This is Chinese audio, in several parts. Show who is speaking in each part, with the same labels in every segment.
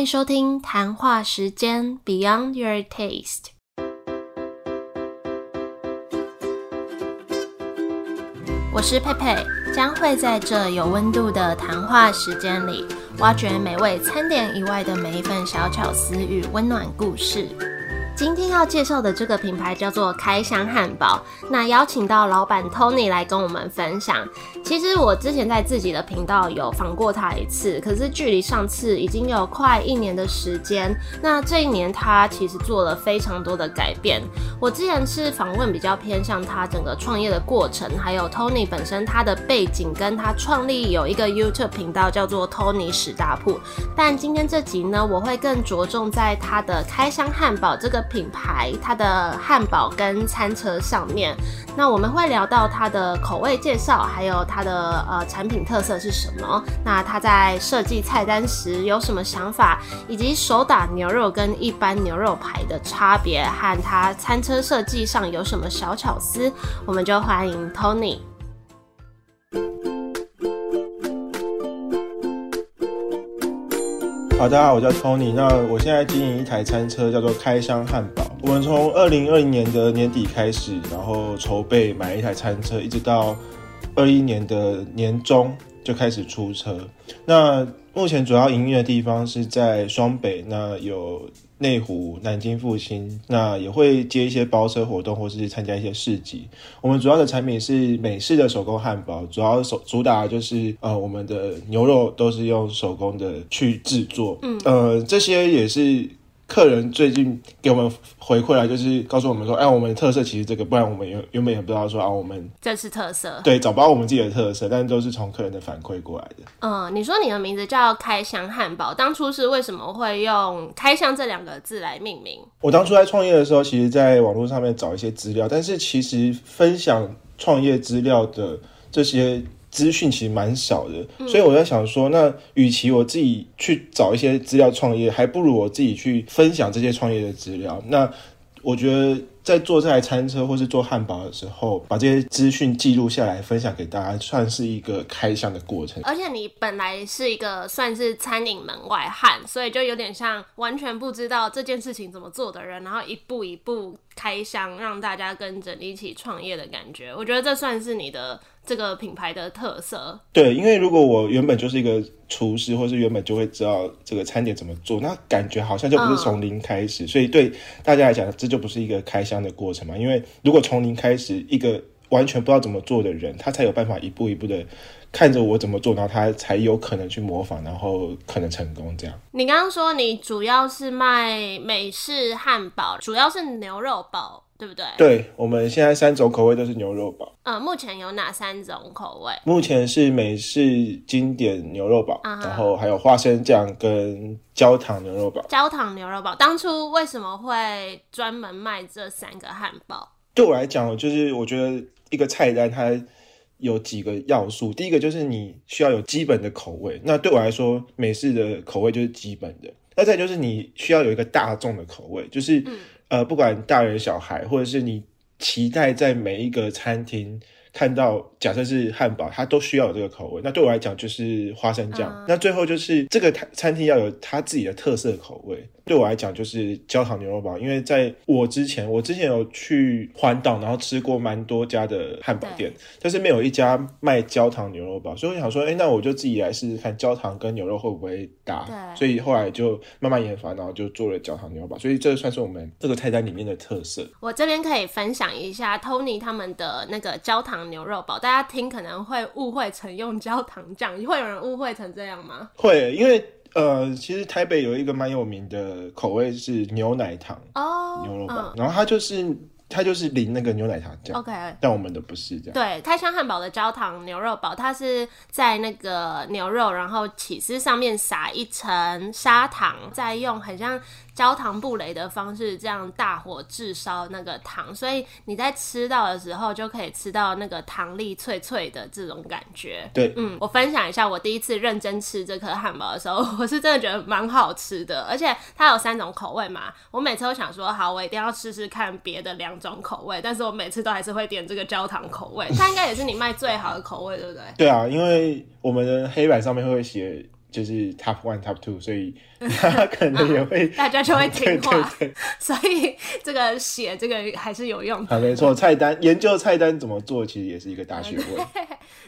Speaker 1: 欢迎收听谈话时间 Beyond Your Taste。我是佩佩，将会在这有温度的谈话时间里，挖掘美味餐点以外的每一份小巧思与温暖故事。今天要介绍的这个品牌叫做开箱汉堡，那邀请到老板 Tony 来跟我们分享。其实我之前在自己的频道有访过他一次，可是距离上次已经有快一年的时间。那这一年他其实做了非常多的改变。我之前是访问比较偏向他整个创业的过程，还有 Tony 本身他的背景，跟他创立有一个 YouTube 频道叫做 Tony 史大铺。但今天这集呢，我会更着重在他的开箱汉堡这个。品牌它的汉堡跟餐车上面，那我们会聊到它的口味介绍，还有它的呃产品特色是什么。那它在设计菜单时有什么想法，以及手打牛肉跟一般牛肉排的差别，和它餐车设计上有什么小巧思，我们就欢迎 Tony。
Speaker 2: 好，大家好，我叫 Tony。那我现在经营一台餐车，叫做开箱汉堡。我们从二零二零年的年底开始，然后筹备买一台餐车，一直到二一年的年中就开始出车。那目前主要营运的地方是在双北，那有。内湖、南京、复兴，那也会接一些包车活动，或是参加一些市集。我们主要的产品是美式的手工汉堡，主要手主打就是呃，我们的牛肉都是用手工的去制作，嗯，呃，这些也是。客人最近给我们回馈来，就是告诉我们说，哎，我们的特色其实这个，不然我们原原本也不知道说啊，我们
Speaker 1: 这是特色，
Speaker 2: 对，找不到我们自己的特色，但都是从客人的反馈过来的。
Speaker 1: 嗯，你说你的名字叫开箱汉堡，当初是为什么会用开箱这两个字来命名？
Speaker 2: 我当初在创业的时候，其实在网络上面找一些资料，但是其实分享创业资料的这些。资讯其实蛮少的，所以我在想说，那与其我自己去找一些资料创业，还不如我自己去分享这些创业的资料。那我觉得在做这台餐车或是做汉堡的时候，把这些资讯记录下来，分享给大家，算是一个开箱的过程。
Speaker 1: 而且你本来是一个算是餐饮门外汉，所以就有点像完全不知道这件事情怎么做的人，然后一步一步开箱，让大家跟着你一起创业的感觉。我觉得这算是你的。这个品牌的特色，
Speaker 2: 对，因为如果我原本就是一个厨师，或是原本就会知道这个餐点怎么做，那感觉好像就不是从零开始，所以对大家来讲，这就不是一个开箱的过程嘛。因为如果从零开始，一个完全不知道怎么做的人，他才有办法一步一步的看着我怎么做，然后他才有可能去模仿，然后可能成功这样。
Speaker 1: 你刚刚说你主要是卖美式汉堡，主要是牛肉堡。对不对？
Speaker 2: 对，我们现在三种口味都是牛肉堡。
Speaker 1: 呃，目前有哪三种口味？
Speaker 2: 目前是美式经典牛肉堡，然后还有花生酱跟焦糖牛肉堡。
Speaker 1: 焦糖牛肉堡，当初为什么会专门卖这三个汉堡？
Speaker 2: 对我来讲，就是我觉得一个菜单它有几个要素，第一个就是你需要有基本的口味。那对我来说，美式的口味就是基本的。那再就是你需要有一个大众的口味，就是。呃，不管大人小孩，或者是你期待在每一个餐厅看到，假设是汉堡，它都需要有这个口味。那对我来讲就是花生酱。那最后就是这个餐餐厅要有它自己的特色口味。对我来讲就是焦糖牛肉堡，因为在我之前，我之前有去环岛，然后吃过蛮多家的汉堡店，但是没有一家卖焦糖牛肉堡，所以我想说，哎，那我就自己来试试看焦糖跟牛肉会不会搭。所以后来就慢慢研发，然后就做了焦糖牛肉堡。所以这算是我们这个菜单里面的特色。
Speaker 1: 我这边可以分享一下 Tony 他们的那个焦糖牛肉堡，大家听可能会误会成用焦糖酱，会有人误会成这样吗？
Speaker 2: 会，因为。呃，其实台北有一个蛮有名的口味是牛奶糖哦，牛肉堡，然后它就是它就是淋那个牛奶糖酱
Speaker 1: ，OK，
Speaker 2: 但我们的不是这样。
Speaker 1: 对，开箱汉堡的焦糖牛肉堡，它是在那个牛肉，然后起司上面撒一层砂糖，再用很像。焦糖布雷的方式，这样大火炙烧那个糖，所以你在吃到的时候就可以吃到那个糖粒脆脆的这种感觉。
Speaker 2: 对，
Speaker 1: 嗯，我分享一下，我第一次认真吃这颗汉堡的时候，我是真的觉得蛮好吃的，而且它有三种口味嘛。我每次都想说，好，我一定要试试看别的两种口味，但是我每次都还是会点这个焦糖口味。它应该也是你卖最好的口味，对不对？
Speaker 2: 对啊，因为我们的黑板上面会写。就是 top one top two，所以他可能也会
Speaker 1: 大家就会 听话，
Speaker 2: 对对对
Speaker 1: 所以这个写这个还是有用的。
Speaker 2: 啊，没错，菜单研究菜单怎么做，其实也是一个大学问。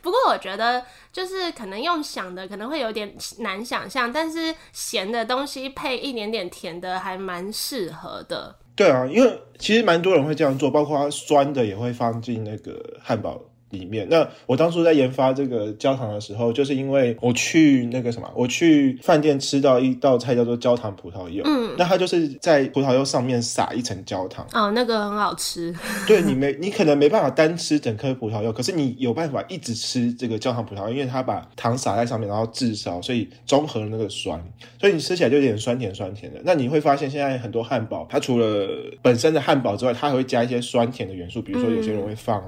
Speaker 1: 不过我觉得，就是可能用想的可能会有点难想象，但是咸的东西配一点点甜的，还蛮适合的。
Speaker 2: 对啊，因为其实蛮多人会这样做，包括酸的也会放进那个汉堡里面。那我当初在研发这个焦糖的时候，就是因为我去那个什么，我去饭店吃到一道菜叫做焦糖葡萄柚，嗯，那它就是在葡萄柚上面撒一层焦糖，
Speaker 1: 哦，那个很好吃。
Speaker 2: 对你没，你可能没办法单吃整颗葡萄柚，可是你有办法一直吃这个焦糖葡萄柚，因为它把糖撒在上面，然后炙烧，所以中和了那个酸，所以你吃起来就有点酸甜酸甜的。那你会发现现在很多汉堡，它除了本身的汉堡之外，它还会加一些酸甜的元素，比如说有些人会放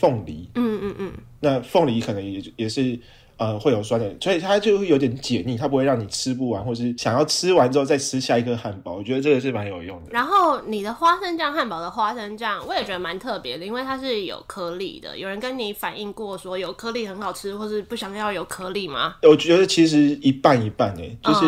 Speaker 2: 凤梨，
Speaker 1: 嗯嗯嗯，
Speaker 2: 那凤梨可能也也是。呃，会有酸的，所以它就会有点解腻，它不会让你吃不完，或是想要吃完之后再吃下一颗汉堡。我觉得这个是蛮有用的。
Speaker 1: 然后你的花生酱汉堡的花生酱，我也觉得蛮特别的，因为它是有颗粒的。有人跟你反映过说有颗粒很好吃，或是不想要有颗粒吗？
Speaker 2: 我觉得其实一半一半诶，就是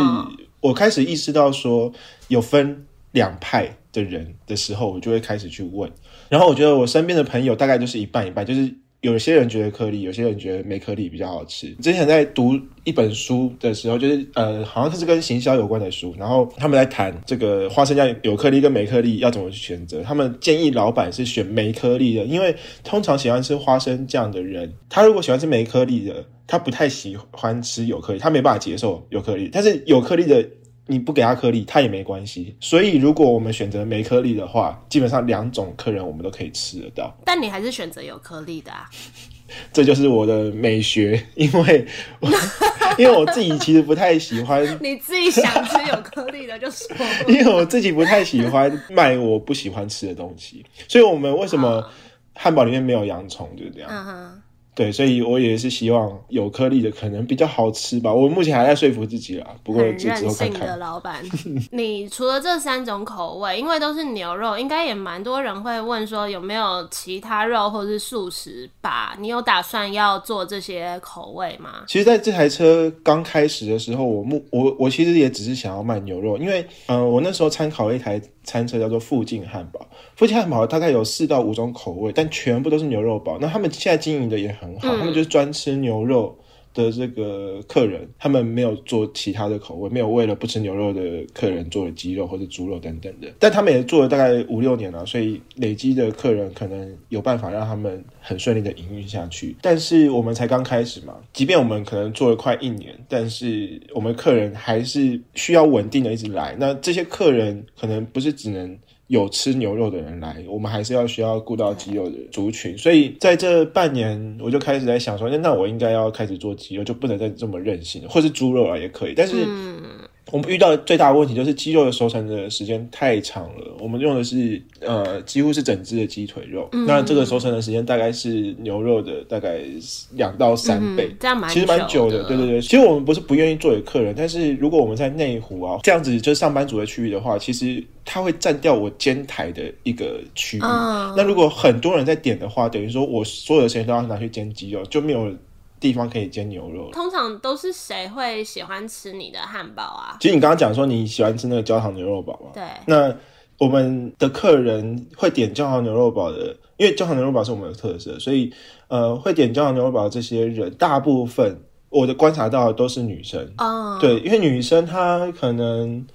Speaker 2: 我开始意识到说有分两派的人的时候，我就会开始去问。然后我觉得我身边的朋友大概就是一半一半，就是有些人觉得颗粒，有些人觉得没颗粒比较好吃。之前在读一本书的时候，就是呃，好像它是跟行销有关的书，然后他们在谈这个花生酱有颗粒跟没颗粒要怎么去选择。他们建议老板是选没颗粒的，因为通常喜欢吃花生酱的人，他如果喜欢吃没颗粒的，他不太喜欢吃有颗粒，他没办法接受有颗粒。但是有颗粒的。你不给他颗粒，他也没关系。所以，如果我们选择没颗粒的话，基本上两种客人我们都可以吃得到。
Speaker 1: 但你还是选择有颗粒的啊？
Speaker 2: 这就是我的美学，因为 因为我自己其实不太喜欢。
Speaker 1: 你自己想吃有颗粒的就说。
Speaker 2: 因为我自己不太喜欢卖我不喜欢吃的东西，所以我们为什么汉堡里面没有洋葱，就是这样。对，所以我也是希望有颗粒的可能比较好吃吧。我目前还在说服自己啦，不过之后看看。
Speaker 1: 的老板，你除了这三种口味，因为都是牛肉，应该也蛮多人会问说有没有其他肉或者是素食吧？你有打算要做这些口味吗？
Speaker 2: 其实，在这台车刚开始的时候，我目我我其实也只是想要卖牛肉，因为嗯，我那时候参考了一台餐车叫做附近汉堡，附近汉堡大概有四到五种口味，但全部都是牛肉堡。那他们现在经营的也很。很好，他们就是专吃牛肉的这个客人，他们没有做其他的口味，没有为了不吃牛肉的客人做了鸡肉或者猪肉等等的。但他们也做了大概五六年了，所以累积的客人可能有办法让他们很顺利的营运下去。但是我们才刚开始嘛，即便我们可能做了快一年，但是我们客人还是需要稳定的一直来。那这些客人可能不是只能。有吃牛肉的人来，我们还是要需要顾到鸡肉的族群，所以在这半年，我就开始在想说，那那我应该要开始做鸡肉，就不能再这么任性，或是猪肉啊也可以，但是。我们遇到的最大的问题就是鸡肉的熟成的时间太长了。我们用的是呃几乎是整只的鸡腿肉，那这个熟成的时间大概是牛肉的大概两到三倍，
Speaker 1: 这样蛮
Speaker 2: 其实蛮久
Speaker 1: 的。
Speaker 2: 对对对，其实我们不是不愿意做给客人，但是如果我们在内湖啊这样子就是上班族的区域的话，其实它会占掉我煎台的一个区域。那如果很多人在点的话，等于说我所有的时间都要拿去煎鸡肉，就没有。地方可以煎牛肉。
Speaker 1: 通常都是谁会喜欢吃你的汉堡啊？
Speaker 2: 其实你刚刚讲说你喜欢吃那个焦糖牛肉堡嘛？
Speaker 1: 对。
Speaker 2: 那我们的客人会点焦糖牛肉堡的，因为焦糖牛肉堡是我们的特色，所以呃，会点焦糖牛肉堡的这些人，大部分我的观察到都是女生。
Speaker 1: 哦。
Speaker 2: 对，因为女生她可能。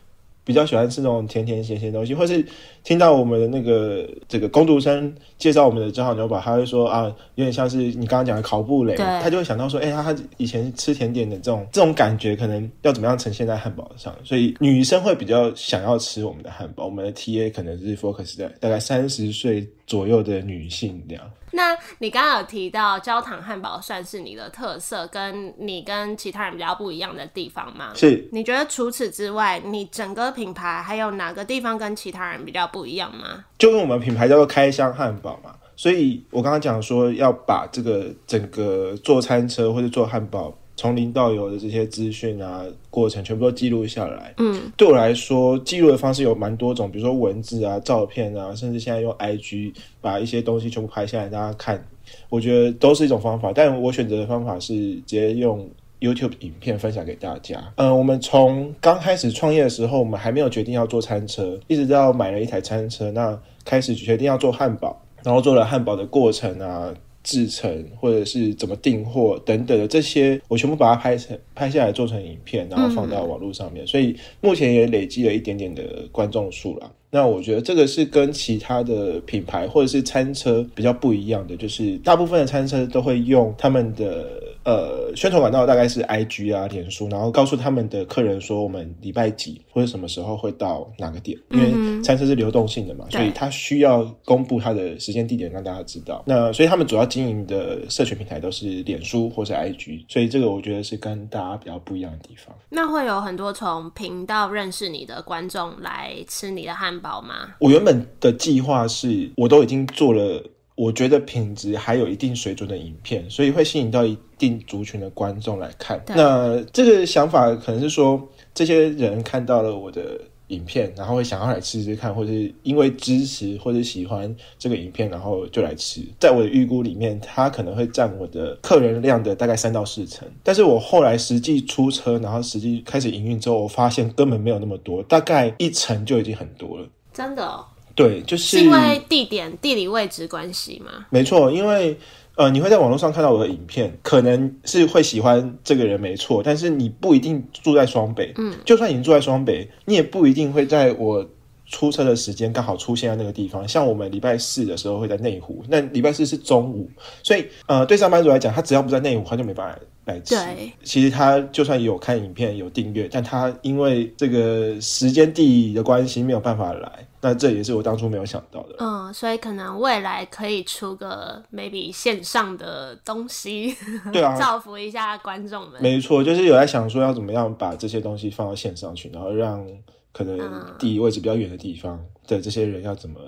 Speaker 2: 比较喜欢吃那种甜甜咸咸东西，或是听到我们的那个这个工读生介绍我们的焦糖牛堡，他会说啊，有点像是你刚刚讲的烤布雷，他就会想到说，哎，他他以前吃甜点的这种这种感觉，可能要怎么样呈现在汉堡上？所以女生会比较想要吃我们的汉堡，我们的 T A 可能是 focus 在大概三十岁左右的女性这样。
Speaker 1: 那你刚刚有提到焦糖汉堡算是你的特色，跟你跟其他人比较不一样的地方吗？
Speaker 2: 是。
Speaker 1: 你觉得除此之外，你整个品牌还有哪个地方跟其他人比较不一样吗？
Speaker 2: 就跟我们品牌叫做开箱汉堡嘛，所以我刚刚讲说要把这个整个做餐车或者做汉堡。从零到有的这些资讯啊，过程全部都记录下来。
Speaker 1: 嗯，
Speaker 2: 对我来说，记录的方式有蛮多种，比如说文字啊、照片啊，甚至现在用 IG 把一些东西全部拍下来，大家看，我觉得都是一种方法。但我选择的方法是直接用 YouTube 影片分享给大家。嗯，我们从刚开始创业的时候，我们还没有决定要做餐车，一直到买了一台餐车，那开始决定要做汉堡，然后做了汉堡的过程啊。制成或者是怎么订货等等的这些，我全部把它拍成拍下来做成影片，然后放到网络上面，所以目前也累积了一点点的观众数了。那我觉得这个是跟其他的品牌或者是餐车比较不一样的，就是大部分的餐车都会用他们的呃宣传管道，大概是 IG 啊、脸书，然后告诉他们的客人说我们礼拜几或者什么时候会到哪个点，因为餐车是流动性的嘛，所以他需要公布他的时间地点让大家知道。那所以他们主要经营的社群平台都是脸书或是 IG，所以这个我觉得是跟大家比较不一样的地方。
Speaker 1: 那会有很多从频道认识你的观众来吃你的汉。堡吗？
Speaker 2: 我原本的计划是，我都已经做了，我觉得品质还有一定水准的影片，所以会吸引到一定族群的观众来看。那这个想法可能是说，这些人看到了我的。影片，然后会想要来吃吃看，或者是因为支持或者喜欢这个影片，然后就来吃。在我的预估里面，它可能会占我的客人量的大概三到四成。但是我后来实际出车，然后实际开始营运之后，我发现根本没有那么多，大概一成就已经很多了。
Speaker 1: 真的？
Speaker 2: 对，就是
Speaker 1: 因为地点、地理位置关系吗？
Speaker 2: 没错，因为。呃，你会在网络上看到我的影片，可能是会喜欢这个人没错，但是你不一定住在双北。嗯，就算你住在双北，你也不一定会在我出车的时间刚好出现在那个地方。像我们礼拜四的时候会在内湖，那礼拜四是中午，所以呃，对上班族来讲，他只要不在内湖，他就没办法来吃。
Speaker 1: 对，
Speaker 2: 其实他就算有看影片有订阅，但他因为这个时间地理的关系没有办法来。那这也是我当初没有想到的。
Speaker 1: 嗯，所以可能未来可以出个 maybe 线上的东西，
Speaker 2: 对啊，
Speaker 1: 造福一下观众们。
Speaker 2: 没错，就是有在想说要怎么样把这些东西放到线上去，然后让可能地理位置比较远的地方的这些人要怎么。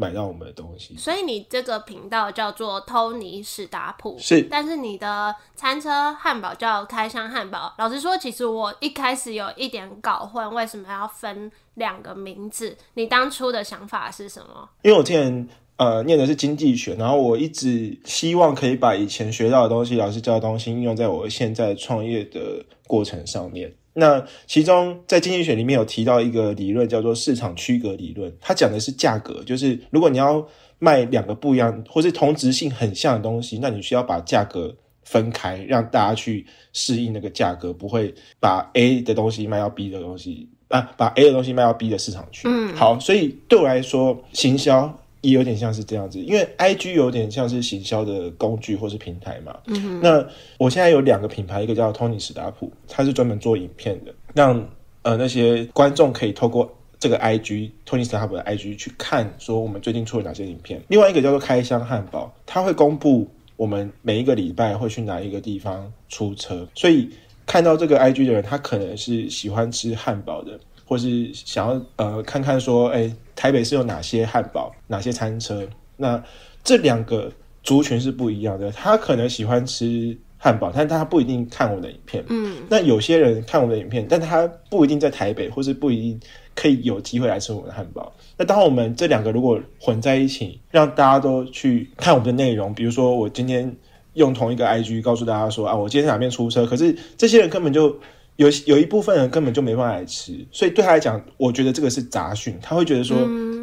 Speaker 2: 买到我们的东西，
Speaker 1: 所以你这个频道叫做托尼史达普，
Speaker 2: 是，
Speaker 1: 但是你的餐车汉堡叫开箱汉堡。老实说，其实我一开始有一点搞混，为什么要分两个名字？你当初的想法是什么？
Speaker 2: 因为我之前呃念的是经济学，然后我一直希望可以把以前学到的东西、老师教的东西应用在我现在创业的过程上面。那其中在经济学里面有提到一个理论，叫做市场区隔理论。它讲的是价格，就是如果你要卖两个不一样或是同质性很像的东西，那你需要把价格分开，让大家去适应那个价格，不会把 A 的东西卖到 B 的东西啊，把 A 的东西卖到 B 的市场去。嗯，好，所以对我来说，行销。也有点像是这样子，因为 I G 有点像是行销的工具或是平台嘛。嗯那我现在有两个品牌，一个叫 Tony 史达普，他是专门做影片的，让呃那些观众可以透过这个 I G Tony 史达普的 I G 去看说我们最近出了哪些影片。另外一个叫做开箱汉堡，它会公布我们每一个礼拜会去哪一个地方出车，所以看到这个 I G 的人，他可能是喜欢吃汉堡的。或是想要呃看看说，哎，台北是有哪些汉堡，哪些餐车？那这两个族群是不一样的。他可能喜欢吃汉堡，但他不一定看我们的影片。嗯，那有些人看我们的影片，但他不一定在台北，或是不一定可以有机会来吃我们的汉堡。那当我们这两个如果混在一起，让大家都去看我们的内容，比如说我今天用同一个 IG 告诉大家说啊，我今天哪边出车，可是这些人根本就。有有一部分人根本就没办法来吃，所以对他来讲，我觉得这个是杂讯。他会觉得说，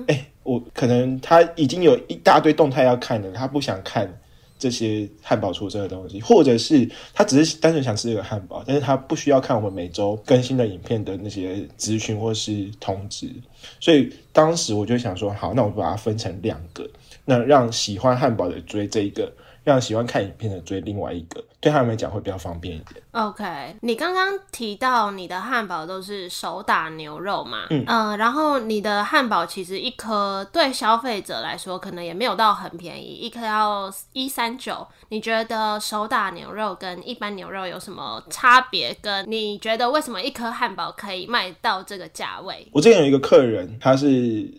Speaker 2: 哎，我可能他已经有一大堆动态要看了，他不想看这些汉堡出车的东西，或者是他只是单纯想吃这个汉堡，但是他不需要看我们每周更新的影片的那些资讯或是通知。所以当时我就想说，好，那我把它分成两个，那让喜欢汉堡的追这一个。让喜欢看影片的追另外一个，对他们来讲会比较方便一点。
Speaker 1: OK，你刚刚提到你的汉堡都是手打牛肉嘛？嗯，呃，然后你的汉堡其实一颗对消费者来说可能也没有到很便宜，一颗要一三九。你觉得手打牛肉跟一般牛肉有什么差别？跟你觉得为什么一颗汉堡可以卖到这个价位？
Speaker 2: 我之前有一个客人，她是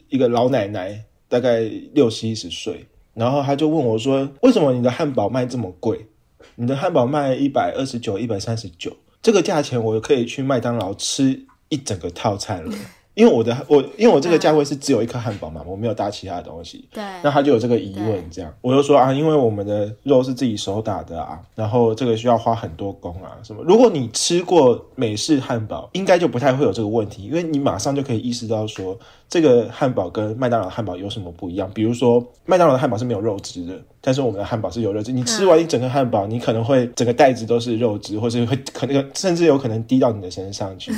Speaker 2: 一个老奶奶，大概六七十岁。然后他就问我说：“为什么你的汉堡卖这么贵？你的汉堡卖一百二十九、一百三十九，这个价钱我可以去麦当劳吃一整个套餐了。”因为我的我因为我这个价位是只有一颗汉堡嘛，我没有搭其他的东西，
Speaker 1: 对，
Speaker 2: 那他就有这个疑问，这样我就说啊，因为我们的肉是自己手打的啊，然后这个需要花很多工啊，什么？如果你吃过美式汉堡，应该就不太会有这个问题，因为你马上就可以意识到说，这个汉堡跟麦当劳汉堡有什么不一样。比如说，麦当劳的汉堡是没有肉汁的，但是我们的汉堡是有肉汁。你吃完一整个汉堡，你可能会整个袋子都是肉汁，或是会可能甚至有可能滴到你的身上去。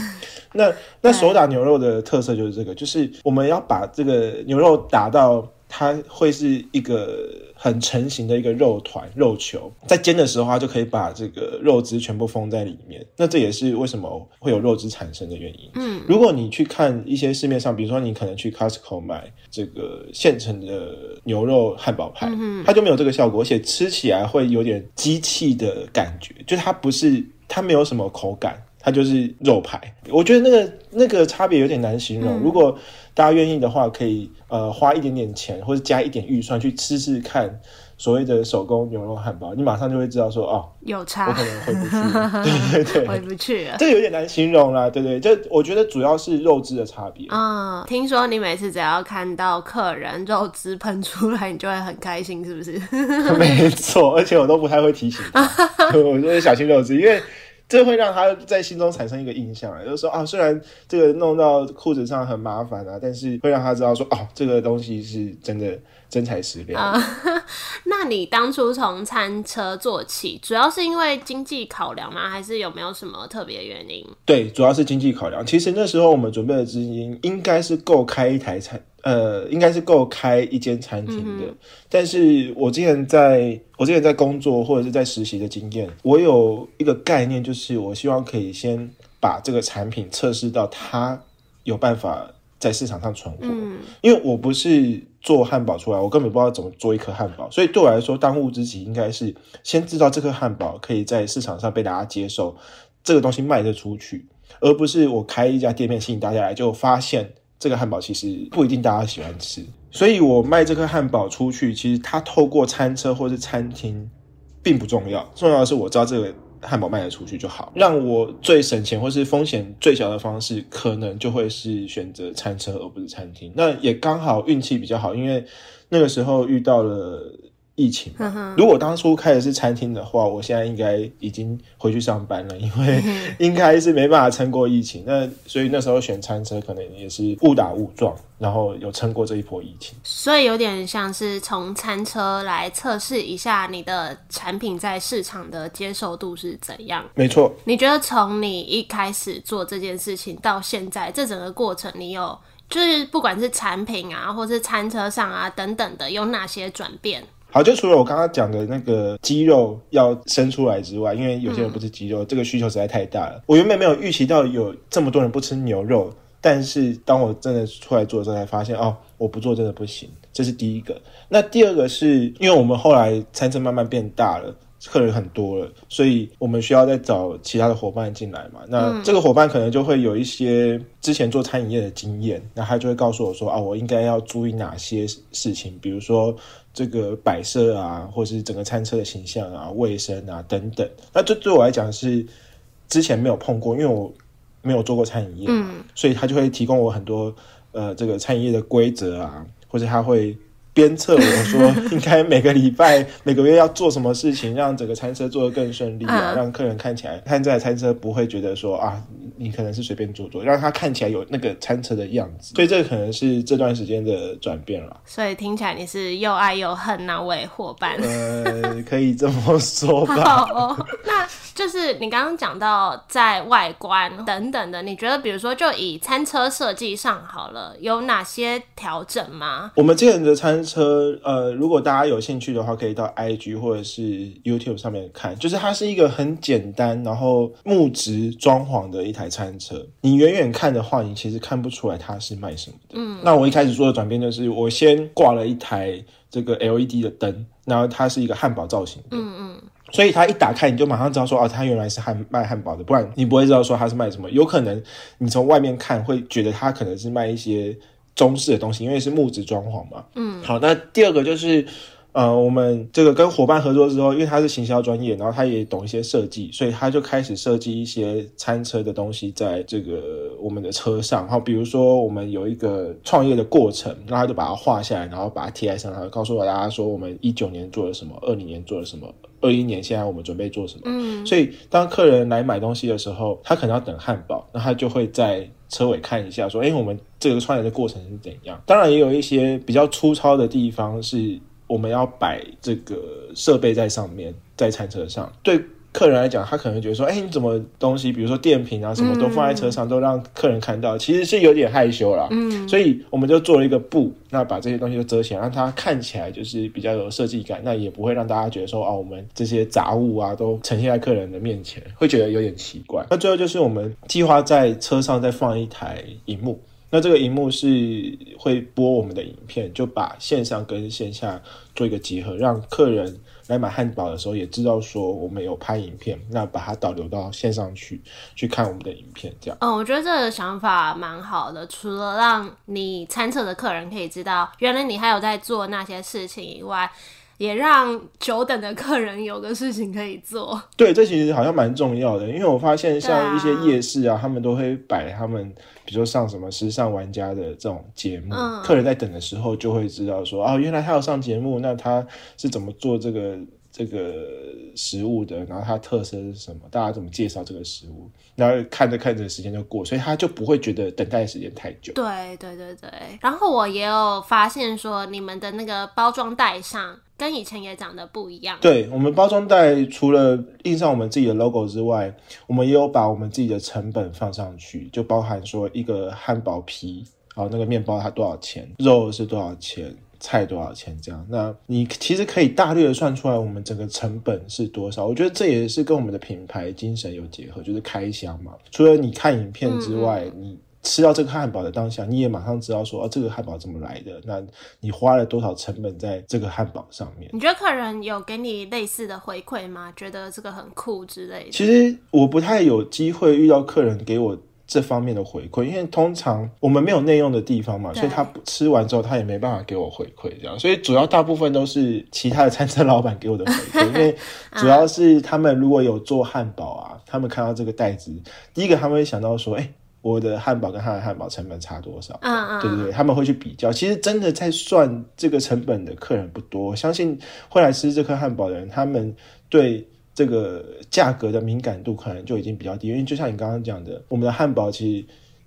Speaker 2: 那那手打牛肉的特色就是这个，就是我们要把这个牛肉打到它会是一个很成型的一个肉团、肉球，在煎的时候，它就可以把这个肉汁全部封在里面。那这也是为什么会有肉汁产生的原因。嗯，如果你去看一些市面上，比如说你可能去 Costco 买这个现成的牛肉汉堡排，它就没有这个效果，而且吃起来会有点机器的感觉，就是它不是它没有什么口感。它就是肉排，我觉得那个那个差别有点难形容。如果大家愿意的话，可以呃花一点点钱或者加一点预算去吃吃看所谓的手工牛肉汉堡，你马上就会知道说哦，
Speaker 1: 有差，
Speaker 2: 我可能回不去，对对对，
Speaker 1: 回不去了。
Speaker 2: 这有点难形容啦，对对，就我觉得主要是肉质的差别。
Speaker 1: 嗯，听说你每次只要看到客人肉汁喷出来，你就会很开心，是不是？
Speaker 2: 没错，而且我都不太会提醒他，我说小心肉汁，因为。这会让他在心中产生一个印象，就是说啊，虽然这个弄到裤子上很麻烦啊，但是会让他知道说，哦，这个东西是真的真材实料。
Speaker 1: 那你当初从餐车做起，主要是因为经济考量吗？还是有没有什么特别原因？
Speaker 2: 对，主要是经济考量。其实那时候我们准备的资金应该是够开一台餐。呃，应该是够开一间餐厅的，但是我之前在我之前在工作或者是在实习的经验，我有一个概念，就是我希望可以先把这个产品测试到它有办法在市场上存活。嗯，因为我不是做汉堡出来，我根本不知道怎么做一颗汉堡，所以对我来说，当务之急应该是先知道这颗汉堡可以在市场上被大家接受，这个东西卖得出去，而不是我开一家店面吸引大家来，就发现。这个汉堡其实不一定大家喜欢吃，所以我卖这颗汉堡出去，其实它透过餐车或是餐厅并不重要，重要的是我知道这个汉堡卖得出去就好。让我最省钱或是风险最小的方式，可能就会是选择餐车而不是餐厅。那也刚好运气比较好，因为那个时候遇到了。疫情，如果当初开的是餐厅的话，我现在应该已经回去上班了，因为 应该是没办法撑过疫情。那所以那时候选餐车可能也是误打误撞，然后有撑过这一波疫情。
Speaker 1: 所以有点像是从餐车来测试一下你的产品在市场的接受度是怎样。
Speaker 2: 没错，
Speaker 1: 你觉得从你一开始做这件事情到现在，这整个过程你有就是不管是产品啊，或是餐车上啊等等的，有哪些转变？
Speaker 2: 好，就除了我刚刚讲的那个肌肉要生出来之外，因为有些人不吃鸡肉，这个需求实在太大了。我原本没有预期到有这么多人不吃牛肉，但是当我真的出来做的时候，才发现哦，我不做真的不行。这是第一个。那第二个是因为我们后来餐车慢慢变大了。客人很多了，所以我们需要再找其他的伙伴进来嘛。那这个伙伴可能就会有一些之前做餐饮业的经验，那他就会告诉我说啊，我应该要注意哪些事情，比如说这个摆设啊，或是整个餐车的形象啊、卫生啊等等。那这对我来讲是之前没有碰过，因为我没有做过餐饮业，嗯，所以他就会提供我很多呃这个餐饮业的规则啊，或者他会。鞭策我说，应该每个礼拜、每个月要做什么事情，让整个餐车做得更顺利啊，让客人看起来看这台餐车不会觉得说啊，你可能是随便做做，让他看起来有那个餐车的样子。所以这可能是这段时间的转变了。
Speaker 1: 所以听起来你是又爱又恨那位伙伴。
Speaker 2: 呃，可以这么说吧。
Speaker 1: 哦那就是你刚刚讲到在外观等等的，你觉得比如说就以餐车设计上好了，有哪些调整吗？
Speaker 2: 我们这边的餐。车呃，如果大家有兴趣的话，可以到 IG 或者是 YouTube 上面看。就是它是一个很简单，然后木质装潢的一台餐车。你远远看的话，你其实看不出来它是卖什么的。嗯，那我一开始做的转变就是，我先挂了一台这个 LED 的灯，然后它是一个汉堡造型的。嗯嗯，所以它一打开，你就马上知道说，哦，它原来是汉卖汉堡的，不然你不会知道说它是卖什么。有可能你从外面看会觉得它可能是卖一些。中式的东西，因为是木质装潢嘛。嗯，好，那第二个就是，呃，我们这个跟伙伴合作之后，因为他是行销专业，然后他也懂一些设计，所以他就开始设计一些餐车的东西在这个我们的车上。然后比如说我们有一个创业的过程，然后他就把它画下来，然后把它贴在上，然后告诉大家说我们一九年做了什么，二零年做了什么，二一年现在我们准备做什么。
Speaker 1: 嗯，
Speaker 2: 所以当客人来买东西的时候，他可能要等汉堡，那他就会在车尾看一下，说：“哎，我们这个创业的过程是怎样？”当然，也有一些比较粗糙的地方是。我们要摆这个设备在上面，在餐车上。对客人来讲，他可能觉得说：“哎，你怎么东西，比如说电瓶啊，什么都放在车上，都让客人看到，其实是有点害羞啦。
Speaker 1: 嗯，
Speaker 2: 所以我们就做了一个布，那把这些东西都遮起来，让它看起来就是比较有设计感，那也不会让大家觉得说：“哦，我们这些杂物啊，都呈现在客人的面前，会觉得有点奇怪。”那最后就是我们计划在车上再放一台荧幕。那这个荧幕是会播我们的影片，就把线上跟线下做一个结合，让客人来买汉堡的时候也知道说我们有拍影片，那把它导流到线上去去看我们的影片，这样。
Speaker 1: 嗯，我觉得这个想法蛮好的，除了让你参测的客人可以知道原来你还有在做那些事情以外。也让久等的客人有个事情可以做。
Speaker 2: 对，这其实好像蛮重要的，因为我发现像一些夜市啊，他们都会摆他们，比如说上什么时尚玩家的这种节目，客人在等的时候就会知道说，哦，原来他要上节目，那他是怎么做这个这个食物的，然后它特色是什么，大家怎么介绍这个食物，然后看着看着时间就过，所以他就不会觉得等待时间太久。
Speaker 1: 对对对对，然后我也有发现说，你们的那个包装袋上。跟以前也长得不一样。
Speaker 2: 对我们包装袋除了印上我们自己的 logo 之外，我们也有把我们自己的成本放上去，就包含说一个汉堡皮，好那个面包它多少钱，肉是多少钱，菜多少钱这样。那你其实可以大略的算出来我们整个成本是多少。我觉得这也是跟我们的品牌精神有结合，就是开箱嘛。除了你看影片之外，你。吃到这个汉堡的当下，你也马上知道说，哦，这个汉堡怎么来的？那你花了多少成本在这个汉堡上面？
Speaker 1: 你觉得客人有给你类似的回馈吗？觉得这个很酷之类的？
Speaker 2: 其实我不太有机会遇到客人给我这方面的回馈，因为通常我们没有内用的地方嘛，所以他吃完之后他也没办法给我回馈，这样。所以主要大部分都是其他的餐车老板给我的回馈，因为主要是他们如果有做汉堡啊，他们看到这个袋子，第一个他们会想到说，哎。我的汉堡跟他的汉堡成本差多少？
Speaker 1: 嗯嗯，
Speaker 2: 对对对，他们会去比较。其实真的在算这个成本的客人不多，相信会来吃这颗汉堡的人，他们对这个价格的敏感度可能就已经比较低。因为就像你刚刚讲的，我们的汉堡其实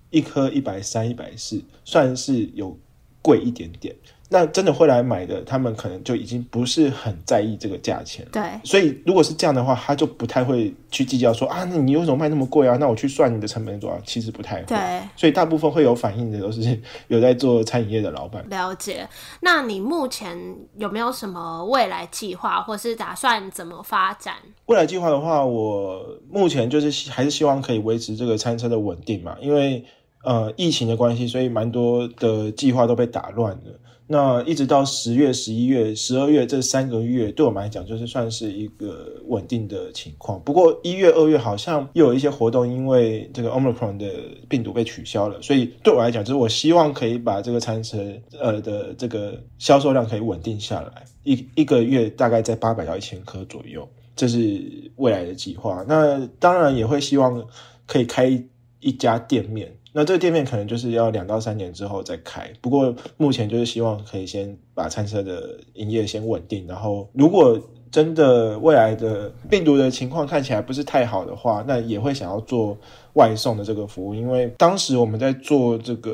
Speaker 2: 一颗一百三、一百四，算是有贵一点点。那真的会来买的，他们可能就已经不是很在意这个价钱。
Speaker 1: 对，
Speaker 2: 所以如果是这样的话，他就不太会去计较说啊，那你为什么卖那么贵啊？那我去算你的成本多少？其实不太会。
Speaker 1: 对，
Speaker 2: 所以大部分会有反应的都是有在做餐饮业的老板。
Speaker 1: 了解。那你目前有没有什么未来计划，或是打算怎么发展？
Speaker 2: 未来计划的话，我目前就是还是希望可以维持这个餐车的稳定嘛，因为呃疫情的关系，所以蛮多的计划都被打乱了。那一直到十月、十一月、十二月这三个月，对我们来讲就是算是一个稳定的情况。不过一月、二月好像又有一些活动，因为这个 Omicron 的病毒被取消了，所以对我来讲，就是我希望可以把这个餐车呃的这个销售量可以稳定下来，一一个月大概在八百到一千颗左右，这是未来的计划。那当然也会希望可以开一家店面。那这个店面可能就是要两到三年之后再开，不过目前就是希望可以先把餐车的营业先稳定，然后如果真的未来的病毒的情况看起来不是太好的话，那也会想要做外送的这个服务，因为当时我们在做这个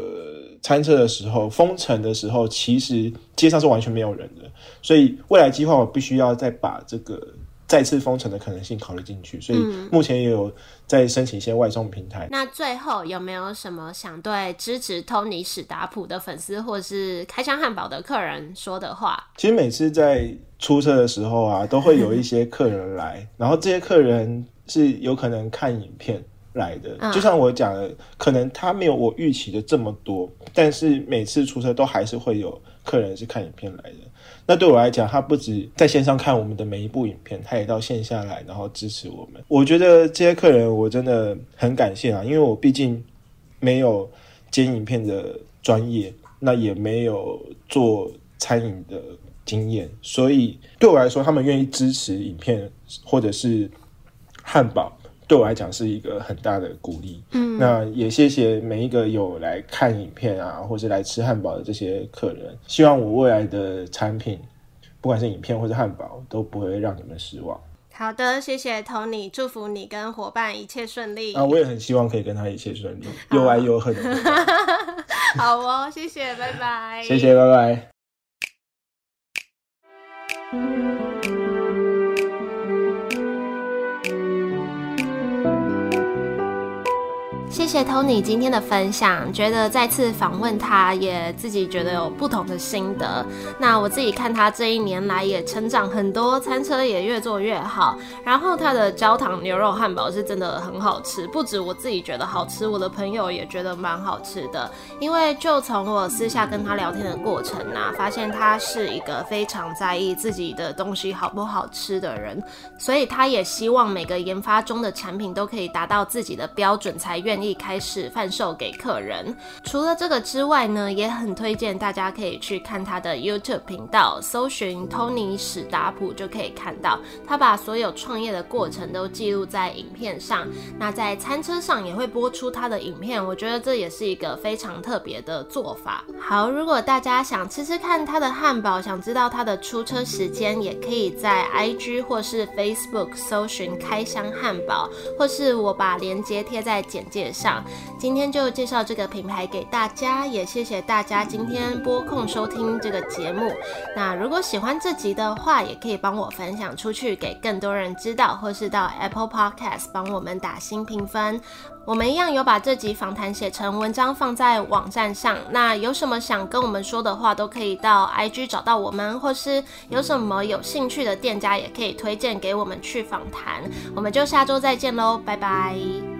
Speaker 2: 餐车的时候，封城的时候，其实街上是完全没有人的，所以未来计划我必须要再把这个。再次封城的可能性考虑进去，所以目前也有在申请一些外送平台。
Speaker 1: 那最后有没有什么想对支持 Tony 史达普的粉丝，或是开箱汉堡的客人说的话？
Speaker 2: 其实每次在出车的时候啊，都会有一些客人来，然后这些客人是有可能看影片来的。就像我讲的，可能他没有我预期的这么多，但是每次出车都还是会有客人是看影片来的。那对我来讲，他不止在线上看我们的每一部影片，他也到线下来，然后支持我们。我觉得这些客人我真的很感谢啊，因为我毕竟没有剪影片的专业，那也没有做餐饮的经验，所以对我来说，他们愿意支持影片或者是汉堡，对我来讲是一个很大的鼓励。嗯，那也谢谢每一个有来看影片啊，或者来吃汉堡的这些客人。希望我未来的产品，不管是影片或者汉堡，都不会让你们失望。
Speaker 1: 好的，谢谢 Tony，祝福你跟伙伴一切顺利。
Speaker 2: 啊，我也很希望可以跟他一切顺利，又爱又恨。
Speaker 1: 好哦，谢谢，拜拜。
Speaker 2: 谢谢，拜拜。
Speaker 1: 谢谢 Tony 今天的分享，觉得再次访问他，也自己觉得有不同的心得。那我自己看他这一年来也成长很多，餐车也越做越好。然后他的焦糖牛肉汉堡是真的很好吃，不止我自己觉得好吃，我的朋友也觉得蛮好吃的。因为就从我私下跟他聊天的过程啊，发现他是一个非常在意自己的东西好不好吃的人，所以他也希望每个研发中的产品都可以达到自己的标准，才愿意。开始贩售给客人。除了这个之外呢，也很推荐大家可以去看他的 YouTube 频道，搜寻 Tony 史达普就可以看到。他把所有创业的过程都记录在影片上。那在餐车上也会播出他的影片，我觉得这也是一个非常特别的做法。好，如果大家想吃吃看他的汉堡，想知道他的出车时间，也可以在 IG 或是 Facebook 搜寻开箱汉堡，或是我把链接贴在简介。上今天就介绍这个品牌给大家，也谢谢大家今天播控收听这个节目。那如果喜欢这集的话，也可以帮我分享出去，给更多人知道，或是到 Apple Podcast 帮我们打新评分。我们一样有把这集访谈写成文章放在网站上。那有什么想跟我们说的话，都可以到 IG 找到我们，或是有什么有兴趣的店家，也可以推荐给我们去访谈。我们就下周再见喽，拜拜。